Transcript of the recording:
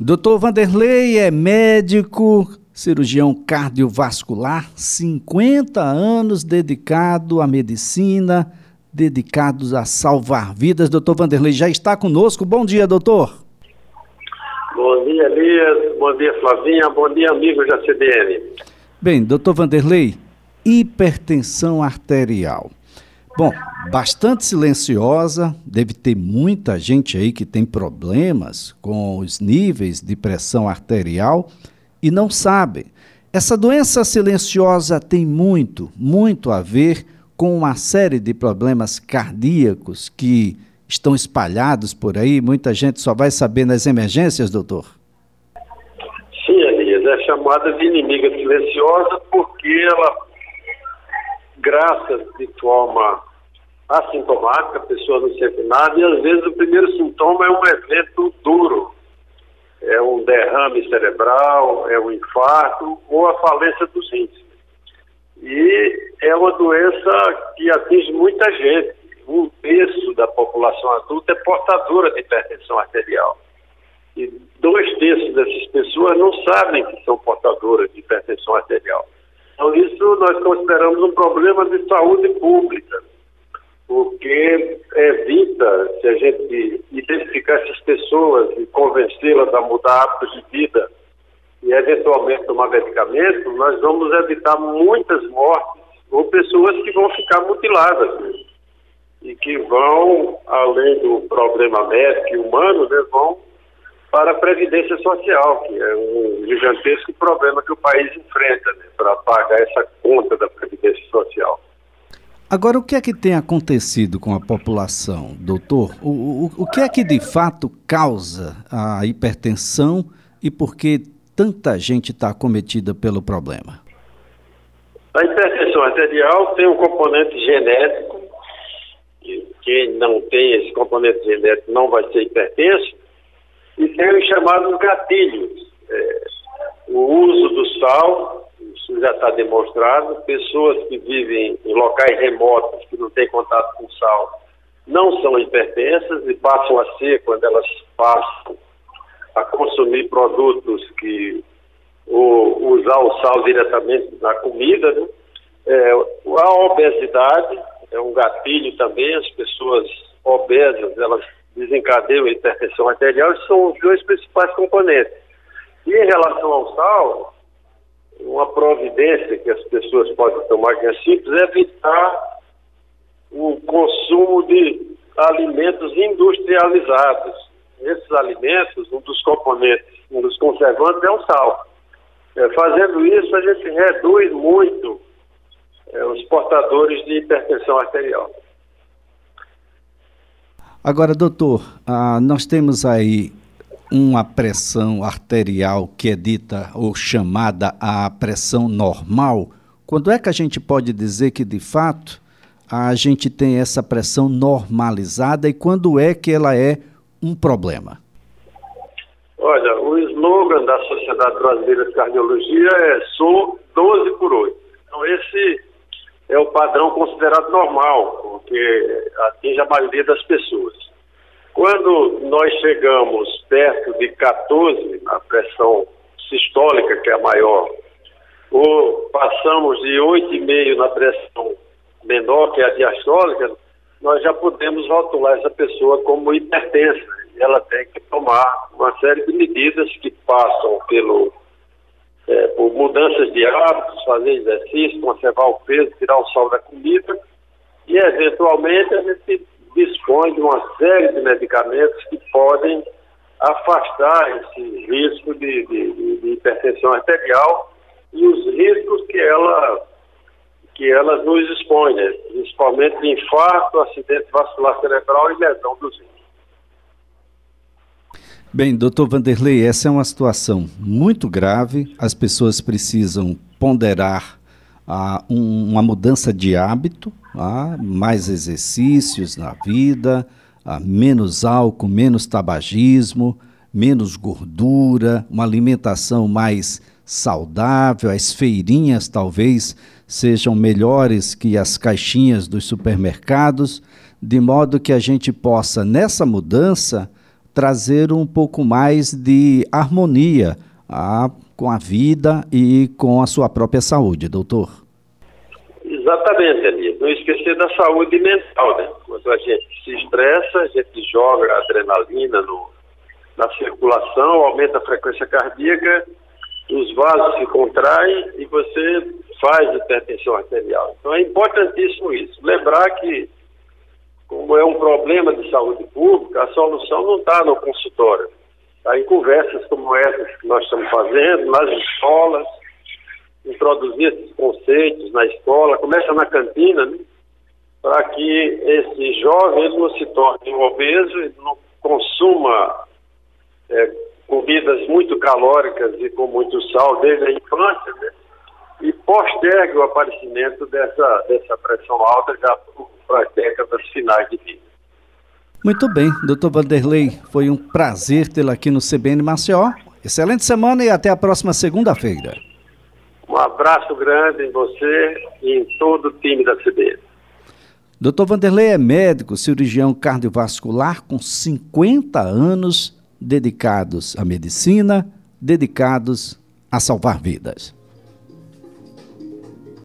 Doutor Vanderlei é médico, cirurgião cardiovascular, 50 anos dedicado à medicina, dedicados a salvar vidas. Doutor Vanderlei já está conosco. Bom dia, doutor. Bom dia, Elias. Bom dia, Flavinha. Bom dia, amigos da CBN. Bem, doutor Vanderlei, hipertensão arterial. Bom, bastante silenciosa, deve ter muita gente aí que tem problemas com os níveis de pressão arterial e não sabe. Essa doença silenciosa tem muito, muito a ver com uma série de problemas cardíacos que estão espalhados por aí. Muita gente só vai saber nas emergências, doutor. Sim, Elias, é chamada de inimiga silenciosa porque ela, graças de forma assintomática, a pessoa não sente nada, e às vezes o primeiro sintoma é um evento duro. É um derrame cerebral, é um infarto ou a falência dos rins. E é uma doença que atinge muita gente. Um terço da população adulta é portadora de hipertensão arterial. E dois terços dessas pessoas não sabem que são portadoras de hipertensão arterial. Então, isso nós consideramos um problema de saúde pública evita, se a gente identificar essas pessoas e convencê-las a mudar hábitos de vida e eventualmente tomar medicamento, nós vamos evitar muitas mortes ou pessoas que vão ficar mutiladas e que vão, além do problema médico e humano, né, vão para a Previdência Social, que é um gigantesco problema que o país enfrenta né, para pagar essa conta da Previdência Social. Agora, o que é que tem acontecido com a população, doutor? O, o, o que é que de fato causa a hipertensão e por que tanta gente está acometida pelo problema? A hipertensão arterial tem um componente genético, quem não tem esse componente genético não vai ser hipertenso, e tem os chamados gatilhos. É, o uso do sal, isso já está demonstrado. Pessoas que vivem em locais remotos, que não têm contato com sal, não são hipertensas e passam a ser quando elas passam a consumir produtos que ou usar o sal diretamente na comida. Né? É, a obesidade é um gatilho também, as pessoas obesas, elas desencadeiam a hipertensão arterial, são os dois principais componentes. E em relação ao sal, uma providência que as pessoas podem tomar, que é simples, é evitar o consumo de alimentos industrializados. Esses alimentos, um dos componentes, um dos conservantes é o sal. É, fazendo isso, a gente reduz muito é, os portadores de hipertensão arterial. Agora, doutor, ah, nós temos aí uma pressão arterial que é dita ou chamada a pressão normal, quando é que a gente pode dizer que de fato a gente tem essa pressão normalizada e quando é que ela é um problema? Olha, o slogan da Sociedade Brasileira de Cardiologia é sou 12 por 8. Então esse é o padrão considerado normal, porque atinge a maioria das pessoas. Quando nós chegamos perto de 14, a pressão sistólica, que é a maior, ou passamos de 8,5 na pressão menor, que é a diastólica, nós já podemos rotular essa pessoa como hipertensa. E ela tem que tomar uma série de medidas que passam pelo, é, por mudanças de hábitos, fazer exercício, conservar o peso, tirar o sal da comida e, eventualmente, a gente de uma série de medicamentos que podem afastar esse risco de, de, de hipertensão arterial e os riscos que ela que ela nos expõe, né? principalmente de infarto, acidente vascular cerebral e lesão dos rins. Bem, doutor Vanderlei, essa é uma situação muito grave. As pessoas precisam ponderar ah, um, uma mudança de hábito, ah, mais exercícios na vida, ah, menos álcool, menos tabagismo, menos gordura, uma alimentação mais saudável, as feirinhas talvez sejam melhores que as caixinhas dos supermercados, de modo que a gente possa, nessa mudança, trazer um pouco mais de harmonia com a vida e com a sua própria saúde, doutor. Exatamente, Elias. Não esquecer da saúde mental, né? Quando a gente se estressa, a gente joga adrenalina no, na circulação, aumenta a frequência cardíaca, os vasos se contraem e você faz hipertensão arterial. Então é importantíssimo isso. Lembrar que, como é um problema de saúde pública, a solução não está no consultório. Está em conversas como essas que nós estamos fazendo, nas escolas, introduzir esses conceitos na escola, começa na cantina, né? para que esse jovem ele não se torne obeso, ele não consuma é, comidas muito calóricas e com muito sal desde a infância, né? e postergue o aparecimento dessa, dessa pressão alta já para as décadas finais de vida. Muito bem, doutor Vanderlei, foi um prazer tê-lo aqui no CBN Maceió. Excelente semana e até a próxima segunda-feira. Um abraço grande em você e em todo o time da CBN. Doutor Vanderlei é médico, cirurgião cardiovascular com 50 anos dedicados à medicina, dedicados a salvar vidas.